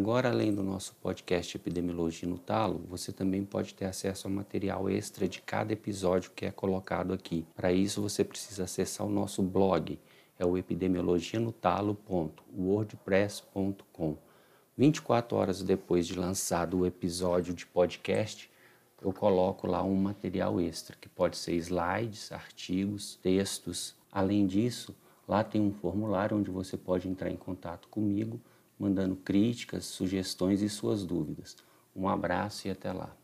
Agora, além do nosso podcast Epidemiologia no Talo, você também pode ter acesso a material extra de cada episódio que é colocado aqui. Para isso, você precisa acessar o nosso blog, é o epidemiologianotalo.wordpress.com. 24 horas depois de lançado o episódio de podcast, eu coloco lá um material extra, que pode ser slides, artigos, textos. Além disso, lá tem um formulário onde você pode entrar em contato comigo mandando críticas, sugestões e suas dúvidas. Um abraço e até lá.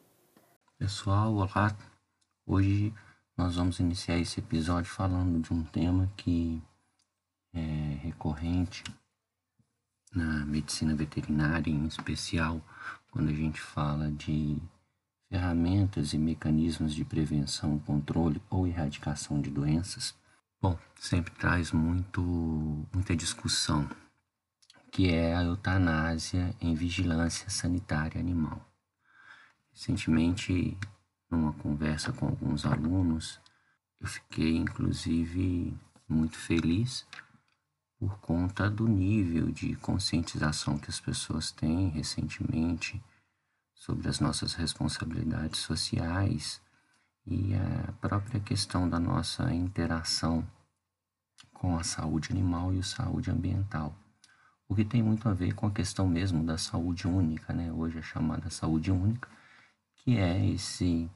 Pessoal, olá. Hoje nós vamos iniciar esse episódio falando de um tema que é recorrente na medicina veterinária, em especial quando a gente fala de ferramentas e mecanismos de prevenção, controle ou erradicação de doenças. Bom, sempre traz muito, muita discussão que é a eutanásia em vigilância sanitária animal. Recentemente, numa conversa com alguns alunos, eu fiquei inclusive muito feliz por conta do nível de conscientização que as pessoas têm recentemente sobre as nossas responsabilidades sociais e a própria questão da nossa interação com a saúde animal e a saúde ambiental o que tem muito a ver com a questão mesmo da saúde única, né? hoje é chamada saúde única, que é esse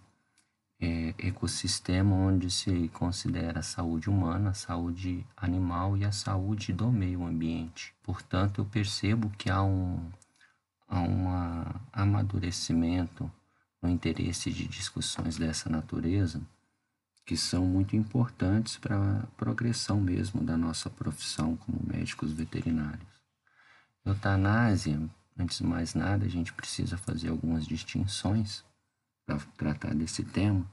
é, ecossistema onde se considera a saúde humana, a saúde animal e a saúde do meio ambiente. Portanto, eu percebo que há um, há um amadurecimento no interesse de discussões dessa natureza que são muito importantes para a progressão mesmo da nossa profissão como médicos veterinários. Eutanásia, antes de mais nada, a gente precisa fazer algumas distinções para tratar desse tema.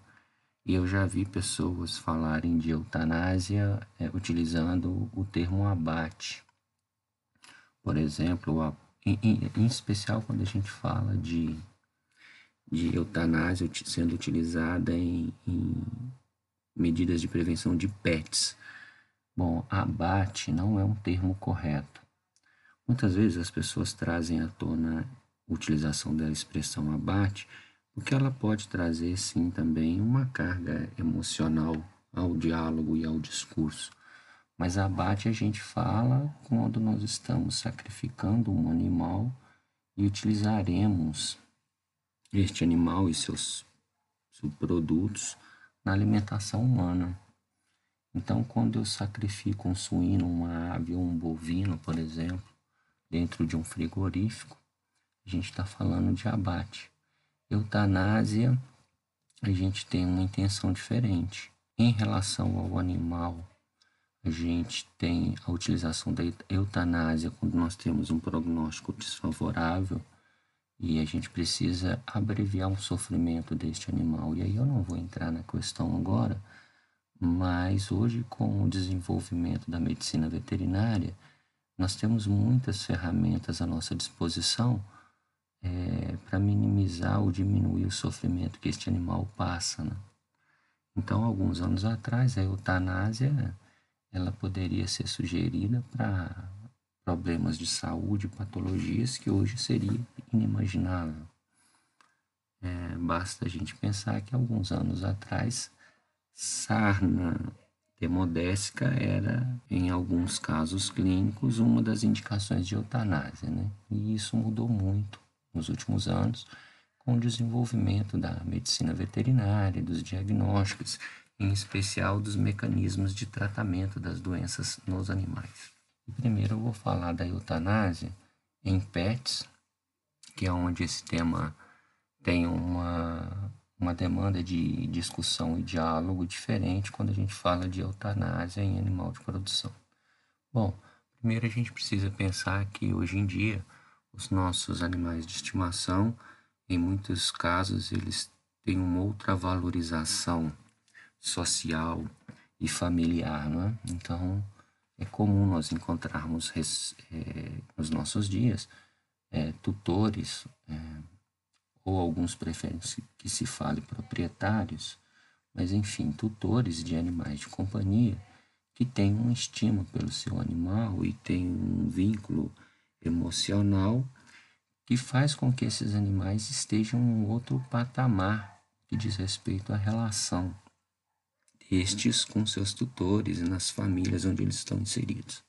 E eu já vi pessoas falarem de eutanásia é, utilizando o termo abate. Por exemplo, a, em, em, em, especial quando a gente fala de, de eutanásia sendo utilizada em, em medidas de prevenção de PETs. Bom, abate não é um termo correto. Muitas vezes as pessoas trazem à tona a utilização da expressão abate, porque ela pode trazer sim também uma carga emocional ao diálogo e ao discurso. Mas abate a gente fala quando nós estamos sacrificando um animal e utilizaremos este animal e seus subprodutos na alimentação humana. Então, quando eu sacrifico um suíno, uma ave ou um bovino, por exemplo, dentro de um frigorífico, a gente está falando de abate. Eutanásia, a gente tem uma intenção diferente. Em relação ao animal, a gente tem a utilização da eutanásia quando nós temos um prognóstico desfavorável e a gente precisa abreviar o sofrimento deste animal. E aí eu não vou entrar na questão agora, mas hoje com o desenvolvimento da medicina veterinária, nós temos muitas ferramentas à nossa disposição é, para minimizar ou diminuir o sofrimento que este animal passa. Né? Então, alguns anos atrás, a eutanásia ela poderia ser sugerida para problemas de saúde, patologias que hoje seria inimaginável. É, basta a gente pensar que alguns anos atrás, sarna Hemodésica era, em alguns casos clínicos, uma das indicações de eutanásia, né? E isso mudou muito nos últimos anos com o desenvolvimento da medicina veterinária, dos diagnósticos, em especial dos mecanismos de tratamento das doenças nos animais. Primeiro eu vou falar da eutanásia em pets, que é onde esse tema tem uma uma demanda de discussão e diálogo diferente quando a gente fala de eutanásia em animal de produção. Bom, primeiro a gente precisa pensar que hoje em dia os nossos animais de estimação, em muitos casos, eles têm uma outra valorização social e familiar, não é? Então, é comum nós encontrarmos é, nos nossos dias é, tutores, é, ou alguns preferem que se fale proprietários, mas enfim, tutores de animais de companhia que têm uma estima pelo seu animal e têm um vínculo emocional que faz com que esses animais estejam em outro patamar que diz respeito à relação destes com seus tutores e nas famílias onde eles estão inseridos.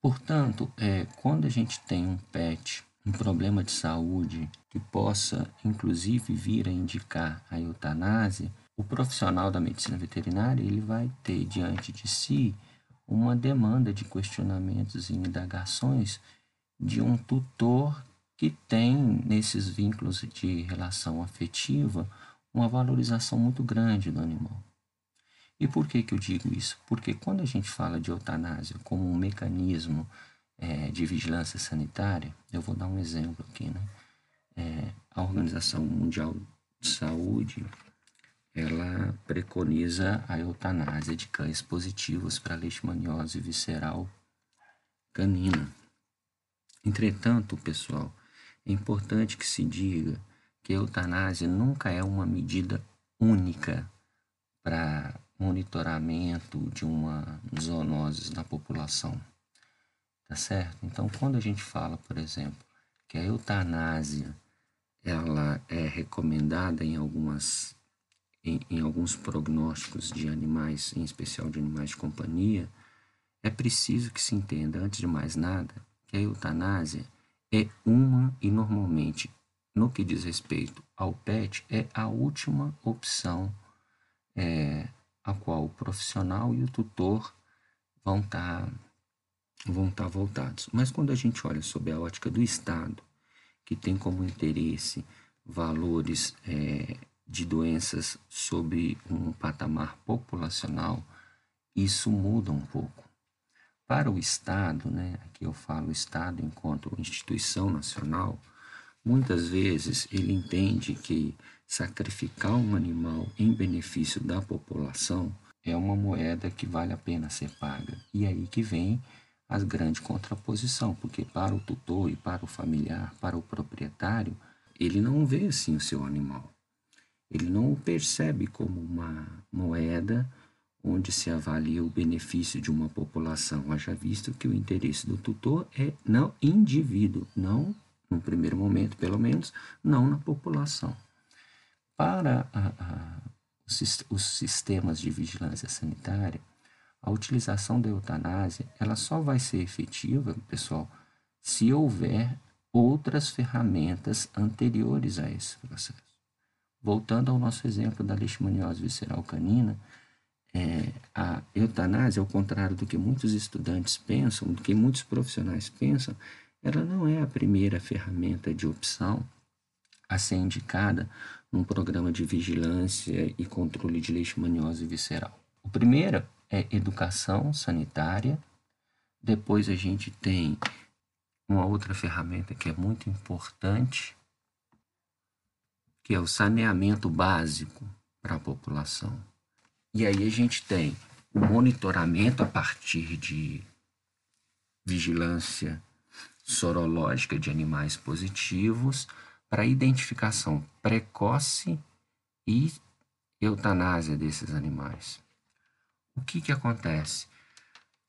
Portanto, é, quando a gente tem um pet, um problema de saúde que possa, inclusive, vir a indicar a eutanásia, o profissional da medicina veterinária ele vai ter diante de si uma demanda de questionamentos e indagações de um tutor que tem nesses vínculos de relação afetiva uma valorização muito grande do animal. E por que, que eu digo isso? Porque quando a gente fala de eutanásia como um mecanismo é, de vigilância sanitária, eu vou dar um exemplo aqui, né? É, a Organização Mundial de Saúde ela preconiza a eutanásia de cães positivos para leishmaniose visceral canina. Entretanto, pessoal, é importante que se diga que a eutanásia nunca é uma medida única para monitoramento de uma zoonose na população. Tá certo? Então, quando a gente fala, por exemplo, que a eutanásia ela é recomendada em algumas em, em alguns prognósticos de animais, em especial de animais de companhia, é preciso que se entenda, antes de mais nada, que a eutanásia é uma e normalmente, no que diz respeito ao PET, é a última opção é, a qual o profissional e o tutor vão estar tá, vão tá voltados. Mas quando a gente olha sob a ótica do Estado, que tem como interesse valores é, de doenças sob um patamar populacional, isso muda um pouco. Para o Estado, né, aqui eu falo Estado enquanto instituição nacional, muitas vezes ele entende que sacrificar um animal em benefício da população é uma moeda que vale a pena ser paga. E aí que vem a grande contraposição, porque para o tutor e para o familiar, para o proprietário, ele não vê assim o seu animal. Ele não o percebe como uma moeda onde se avalia o benefício de uma população, haja visto que o interesse do tutor é no indivíduo, não, no primeiro momento, pelo menos, não na população. Para a, a, os, os sistemas de vigilância sanitária, a utilização da eutanásia ela só vai ser efetiva, pessoal, se houver outras ferramentas anteriores a esse processo. Voltando ao nosso exemplo da leishmaniose visceral canina, é, a eutanásia, ao contrário do que muitos estudantes pensam, do que muitos profissionais pensam, ela não é a primeira ferramenta de opção a ser indicada num programa de vigilância e controle de leishmaniose visceral. O primeiro é educação sanitária, depois a gente tem uma outra ferramenta que é muito importante, que é o saneamento básico para a população. E aí a gente tem o monitoramento a partir de vigilância sorológica de animais positivos para identificação precoce e eutanásia desses animais. O que, que acontece?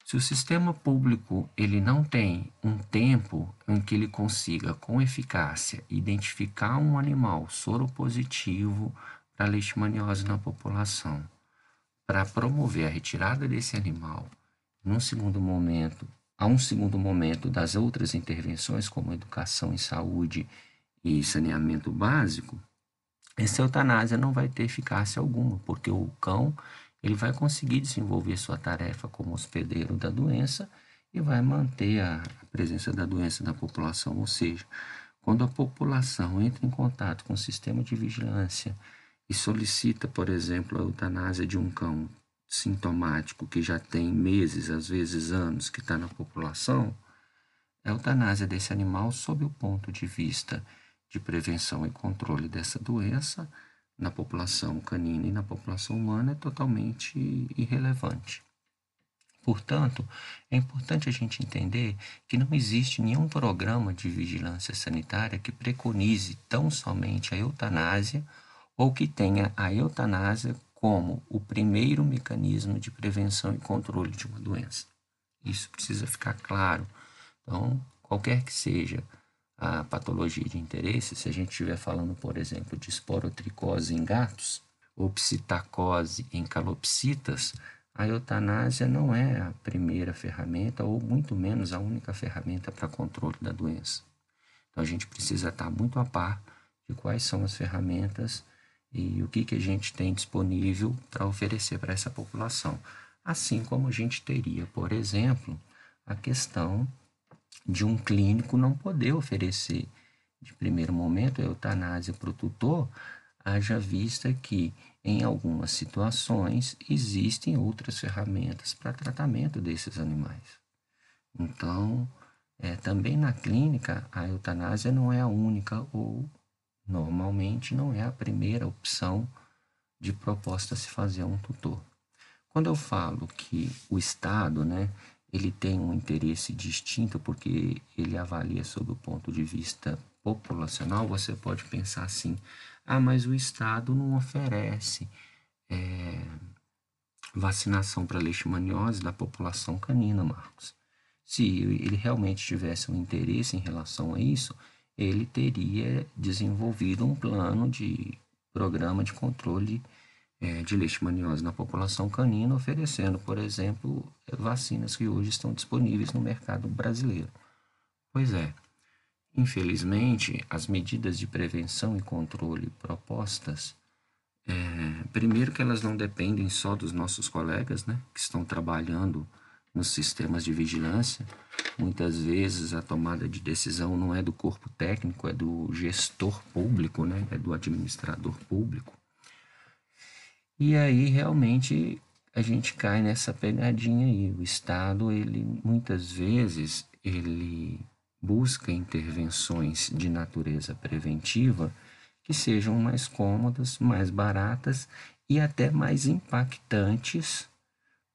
Se o sistema público ele não tem um tempo em que ele consiga com eficácia identificar um animal soropositivo para leishmaniose na população, para promover a retirada desse animal, num segundo momento, a um segundo momento das outras intervenções, como educação em saúde e saneamento básico, essa eutanásia não vai ter eficácia alguma, porque o cão ele vai conseguir desenvolver sua tarefa como hospedeiro da doença e vai manter a presença da doença na população. Ou seja, quando a população entra em contato com o sistema de vigilância e solicita, por exemplo, a eutanásia de um cão sintomático que já tem meses, às vezes anos, que está na população, a eutanásia desse animal, sob o ponto de vista de prevenção e controle dessa doença, na população canina e na população humana, é totalmente irrelevante. Portanto, é importante a gente entender que não existe nenhum programa de vigilância sanitária que preconize tão somente a eutanásia ou que tenha a eutanásia como o primeiro mecanismo de prevenção e controle de uma doença. Isso precisa ficar claro. Então, qualquer que seja a patologia de interesse, se a gente estiver falando, por exemplo, de esporotricose em gatos ou psitacose em calopsitas, a eutanásia não é a primeira ferramenta ou muito menos a única ferramenta para controle da doença. Então a gente precisa estar muito a par de quais são as ferramentas e o que, que a gente tem disponível para oferecer para essa população. Assim como a gente teria, por exemplo, a questão de um clínico não poder oferecer de primeiro momento a eutanásia para o tutor, haja vista que em algumas situações existem outras ferramentas para tratamento desses animais. Então, é, também na clínica, a eutanásia não é a única ou normalmente não é a primeira opção de proposta a se fazer a um tutor. Quando eu falo que o Estado, né, ele tem um interesse distinto porque ele avalia sob o ponto de vista populacional, você pode pensar assim: ah, mas o Estado não oferece é, vacinação para leishmaniose da população canina, Marcos. Se ele realmente tivesse um interesse em relação a isso, ele teria desenvolvido um plano de programa de controle é, de leishmaniose na população canina, oferecendo, por exemplo, vacinas que hoje estão disponíveis no mercado brasileiro. Pois é, infelizmente, as medidas de prevenção e controle propostas, é, primeiro que elas não dependem só dos nossos colegas, né, que estão trabalhando nos sistemas de vigilância, muitas vezes a tomada de decisão não é do corpo técnico, é do gestor público, né? é do administrador público. E aí realmente a gente cai nessa pegadinha aí. O Estado, ele muitas vezes, ele busca intervenções de natureza preventiva que sejam mais cômodas, mais baratas e até mais impactantes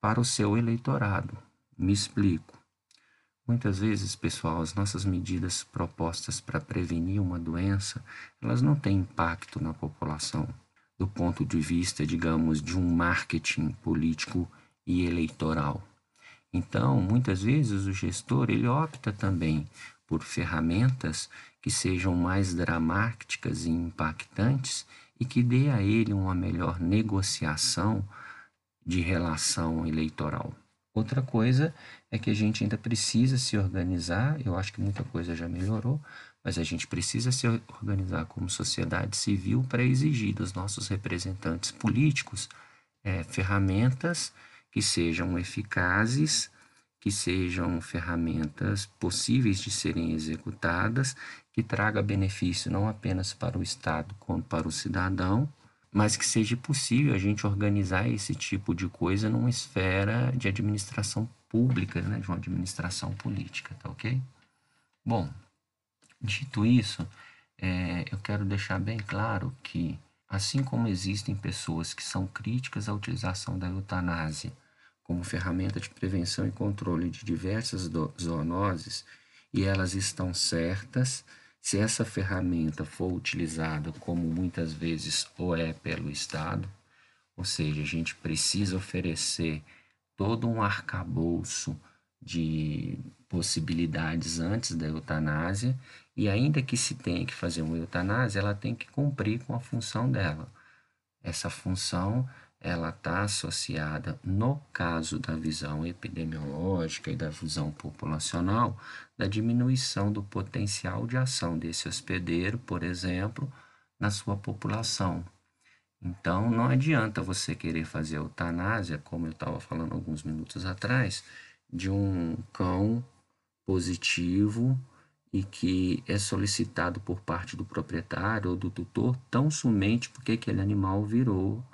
para o seu eleitorado. Me explico. Muitas vezes, pessoal, as nossas medidas propostas para prevenir uma doença, elas não têm impacto na população do ponto de vista, digamos, de um marketing político e eleitoral. Então, muitas vezes o gestor ele opta também por ferramentas que sejam mais dramáticas e impactantes e que dê a ele uma melhor negociação de relação eleitoral. Outra coisa é que a gente ainda precisa se organizar. Eu acho que muita coisa já melhorou, mas a gente precisa se organizar como sociedade civil para exigir dos nossos representantes políticos é, ferramentas que sejam eficazes, que sejam ferramentas possíveis de serem executadas, que traga benefício não apenas para o Estado, quanto para o cidadão mas que seja possível a gente organizar esse tipo de coisa numa esfera de administração pública, né, de uma administração política, tá ok? Bom, dito isso, é, eu quero deixar bem claro que, assim como existem pessoas que são críticas à utilização da eutanásia como ferramenta de prevenção e controle de diversas zoonoses, e elas estão certas, se essa ferramenta for utilizada como muitas vezes ou é pelo Estado, ou seja, a gente precisa oferecer todo um arcabouço de possibilidades antes da eutanásia, e ainda que se tenha que fazer uma eutanásia, ela tem que cumprir com a função dela. Essa função ela está associada, no caso da visão epidemiológica e da visão populacional, da diminuição do potencial de ação desse hospedeiro, por exemplo, na sua população. Então, não adianta você querer fazer eutanásia, como eu estava falando alguns minutos atrás, de um cão positivo e que é solicitado por parte do proprietário ou do tutor tão somente porque aquele animal virou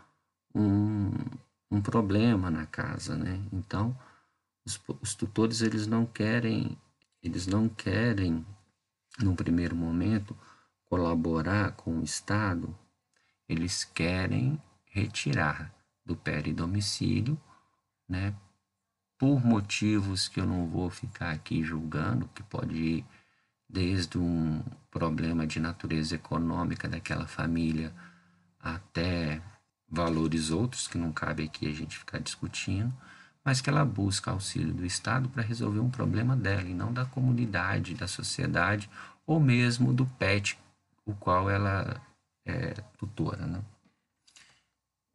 um, um problema na casa, né? Então, os, os tutores eles não querem, eles não querem, num primeiro momento, colaborar com o Estado, eles querem retirar do peridomicílio, né? Por motivos que eu não vou ficar aqui julgando, que pode ir desde um problema de natureza econômica daquela família até valores outros que não cabe aqui a gente ficar discutindo, mas que ela busca auxílio do Estado para resolver um problema dela e não da comunidade, da sociedade ou mesmo do pet, o qual ela é tutora. Né?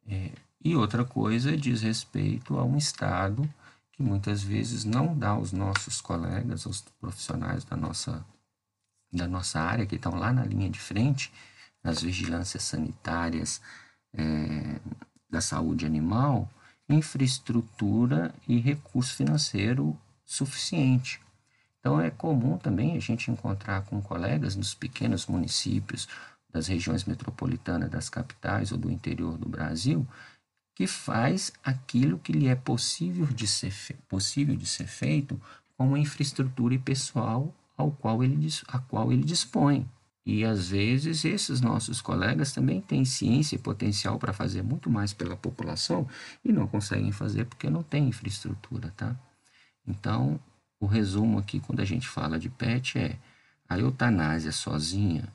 É, e outra coisa diz respeito a um Estado que muitas vezes não dá aos nossos colegas, aos profissionais da nossa, da nossa área, que estão lá na linha de frente, nas vigilâncias sanitárias é, da saúde animal, infraestrutura e recurso financeiro suficiente. Então é comum também a gente encontrar com colegas nos pequenos municípios das regiões metropolitanas das capitais ou do interior do Brasil que faz aquilo que lhe é possível de ser, possível de ser feito com a infraestrutura e pessoal ao qual ele, a qual ele dispõe. E às vezes esses nossos colegas também têm ciência e potencial para fazer muito mais pela população e não conseguem fazer porque não tem infraestrutura, tá? Então, o resumo aqui quando a gente fala de PET é a eutanásia sozinha,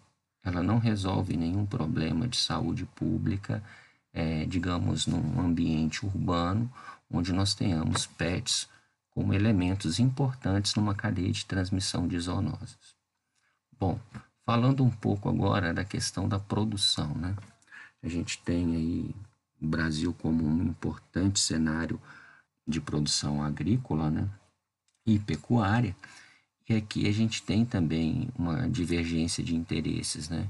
ela não resolve nenhum problema de saúde pública, é, digamos, num ambiente urbano onde nós tenhamos PETs como elementos importantes numa cadeia de transmissão de zoonoses. Bom, falando um pouco agora da questão da produção, né? A gente tem aí o Brasil como um importante cenário de produção agrícola, né? E pecuária. E aqui a gente tem também uma divergência de interesses, né?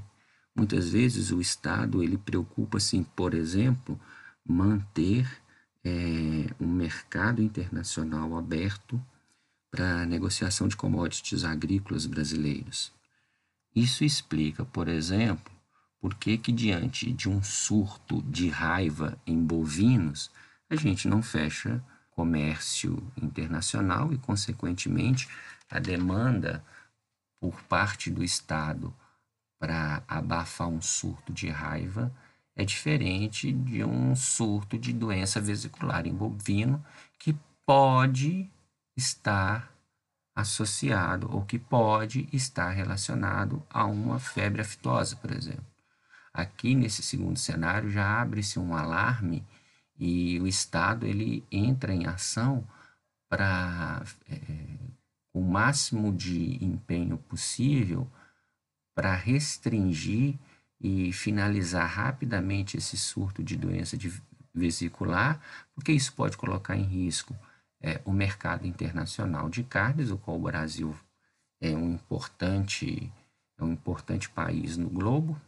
Muitas vezes o Estado ele preocupa-se, por exemplo, manter é, um mercado internacional aberto para negociação de commodities agrícolas brasileiros. Isso explica, por exemplo, por que, que diante de um surto de raiva em bovinos, a gente não fecha comércio internacional e, consequentemente, a demanda por parte do Estado para abafar um surto de raiva é diferente de um surto de doença vesicular em bovino que pode estar associado ou que pode estar relacionado a uma febre aftosa, por exemplo. Aqui nesse segundo cenário já abre-se um alarme e o Estado ele entra em ação para é, o máximo de empenho possível para restringir e finalizar rapidamente esse surto de doença de vesicular, porque isso pode colocar em risco é, o mercado internacional de carnes, o qual o Brasil é um importante, é um importante país no globo,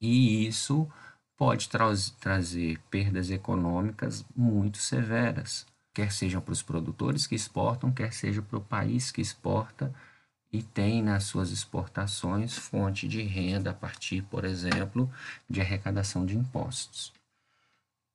e isso pode tra trazer perdas econômicas muito severas, quer sejam para os produtores que exportam, quer seja para o país que exporta e tem nas suas exportações fonte de renda a partir, por exemplo, de arrecadação de impostos.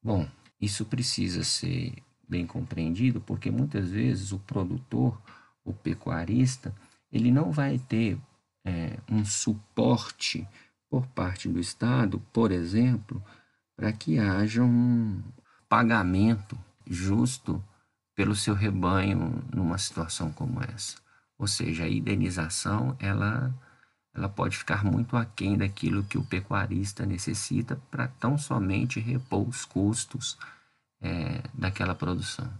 Bom, isso precisa ser bem compreendido porque muitas vezes o produtor, o pecuarista, ele não vai ter é, um suporte por parte do Estado, por exemplo, para que haja um pagamento justo pelo seu rebanho numa situação como essa. Ou seja, a indenização ela, ela pode ficar muito aquém daquilo que o pecuarista necessita para tão somente repor os custos é, daquela produção.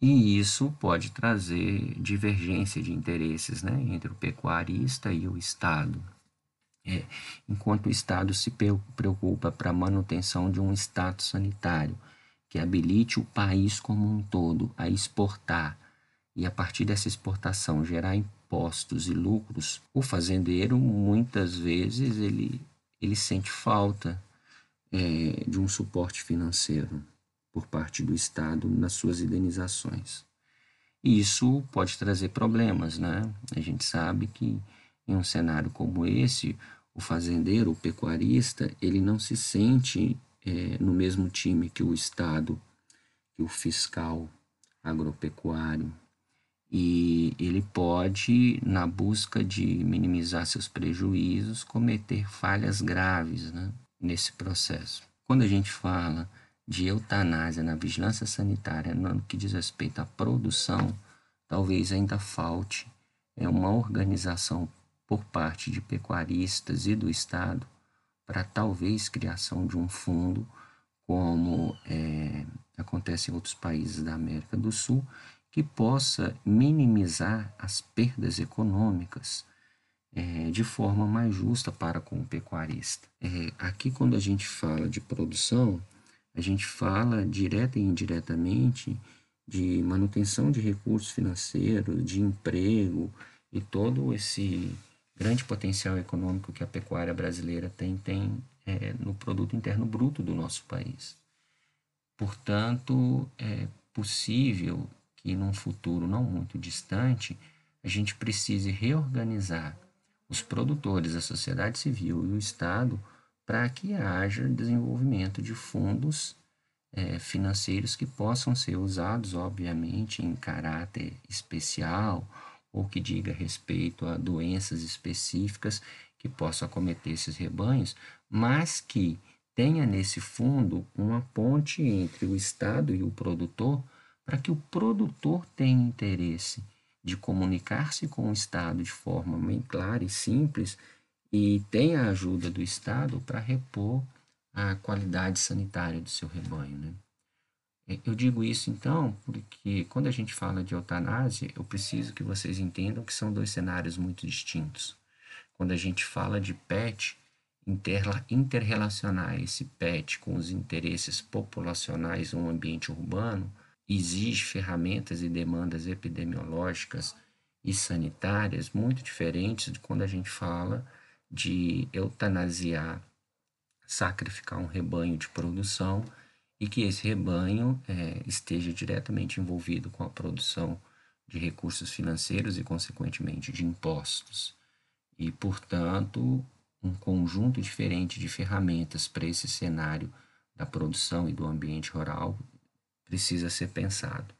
E isso pode trazer divergência de interesses né, entre o pecuarista e o Estado. É, enquanto o Estado se preocupa para a manutenção de um status sanitário que habilite o país como um todo a exportar e a partir dessa exportação gerar impostos e lucros, o fazendeiro muitas vezes ele, ele sente falta é, de um suporte financeiro por parte do Estado nas suas indenizações. E isso pode trazer problemas, né? A gente sabe que em um cenário como esse, o fazendeiro, o pecuarista, ele não se sente é, no mesmo time que o Estado, que o fiscal agropecuário, e ele pode, na busca de minimizar seus prejuízos, cometer falhas graves né, nesse processo. Quando a gente fala de eutanásia na vigilância sanitária no que diz respeito à produção, talvez ainda falte é uma organização por parte de pecuaristas e do Estado para talvez criação de um fundo, como é, acontece em outros países da América do Sul, que possa minimizar as perdas econômicas é, de forma mais justa para com o pecuarista. É, aqui, quando a gente fala de produção, a gente fala direta e indiretamente de manutenção de recursos financeiros, de emprego e todo esse grande potencial econômico que a pecuária brasileira tem, tem é, no produto interno bruto do nosso país. Portanto, é possível que num futuro não muito distante a gente precise reorganizar os produtores, a sociedade civil e o Estado para que haja desenvolvimento de fundos é, financeiros que possam ser usados, obviamente, em caráter especial ou que diga respeito a doenças específicas que possam acometer esses rebanhos, mas que tenha nesse fundo uma ponte entre o Estado e o produtor para que o produtor tenha interesse de comunicar-se com o Estado de forma bem clara e simples e tenha a ajuda do Estado para repor a qualidade sanitária do seu rebanho. Né? É, eu digo isso então porque quando a gente fala de eutanásia, eu preciso que vocês entendam que são dois cenários muito distintos. Quando a gente fala de PET, interrelacionar esse PET com os interesses populacionais no ambiente urbano, exige ferramentas e demandas epidemiológicas e sanitárias muito diferentes de quando a gente fala de eutanasiar, sacrificar um rebanho de produção e que esse rebanho é, esteja diretamente envolvido com a produção de recursos financeiros e, consequentemente, de impostos. E, portanto, um conjunto diferente de ferramentas para esse cenário da produção e do ambiente rural precisa ser pensado.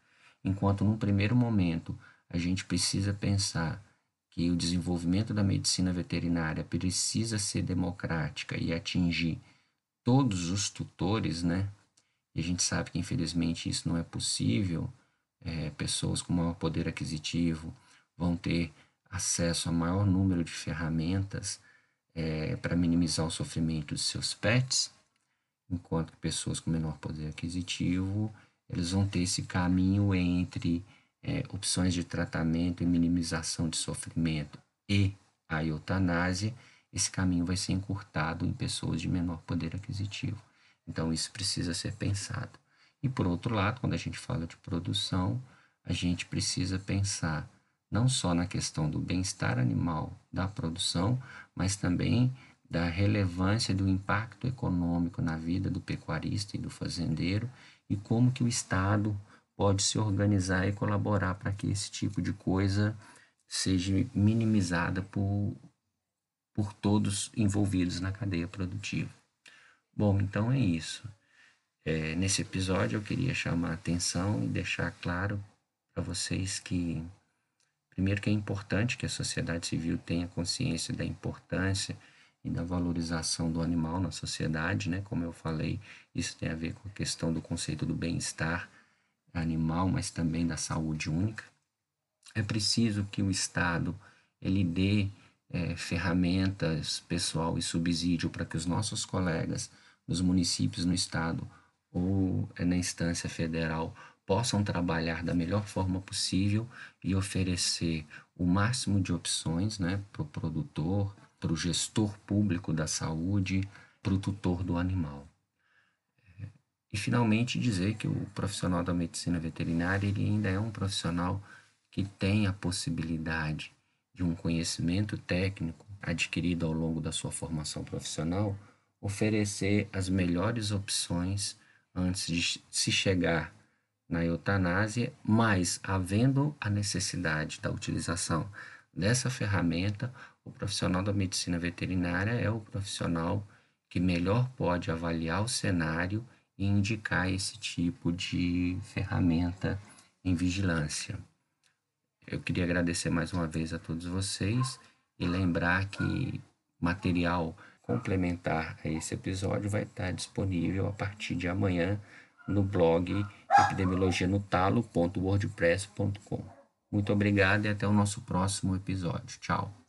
Enquanto num primeiro momento a gente precisa pensar que o desenvolvimento da medicina veterinária precisa ser democrática e atingir todos os tutores, né? E a gente sabe que infelizmente isso não é possível. É, pessoas com maior poder aquisitivo vão ter acesso a maior número de ferramentas é, para minimizar o sofrimento de seus pets, enquanto que pessoas com menor poder aquisitivo eles vão ter esse caminho entre é, opções de tratamento e minimização de sofrimento e a eutanásia, esse caminho vai ser encurtado em pessoas de menor poder aquisitivo. Então, isso precisa ser pensado. E, por outro lado, quando a gente fala de produção, a gente precisa pensar não só na questão do bem-estar animal da produção, mas também da relevância do impacto econômico na vida do pecuarista e do fazendeiro e como que o Estado pode se organizar e colaborar para que esse tipo de coisa seja minimizada por, por todos envolvidos na cadeia produtiva. Bom, então é isso. É, nesse episódio eu queria chamar a atenção e deixar claro para vocês que, primeiro, que é importante que a sociedade civil tenha consciência da importância e da valorização do animal na sociedade, né? Como eu falei, isso tem a ver com a questão do conceito do bem-estar animal, mas também da saúde única. É preciso que o Estado ele dê é, ferramentas, pessoal e subsídio para que os nossos colegas dos municípios no Estado ou é, na instância federal possam trabalhar da melhor forma possível e oferecer o máximo de opções né, para o produtor, para o gestor público da saúde, para o tutor do animal. É, e finalmente dizer que o profissional da medicina veterinária ele ainda é um profissional que tem a possibilidade de um conhecimento técnico adquirido ao longo da sua formação profissional oferecer as melhores opções antes de se chegar na eutanásia, mas havendo a necessidade da utilização dessa ferramenta, o profissional da medicina veterinária é o profissional que melhor pode avaliar o cenário e indicar esse tipo de ferramenta em vigilância. Eu queria agradecer mais uma vez a todos vocês e lembrar que material complementar a esse episódio vai estar disponível a partir de amanhã no blog epidemiologianotalo.wordpress.com. Muito obrigado e até o nosso próximo episódio. Tchau.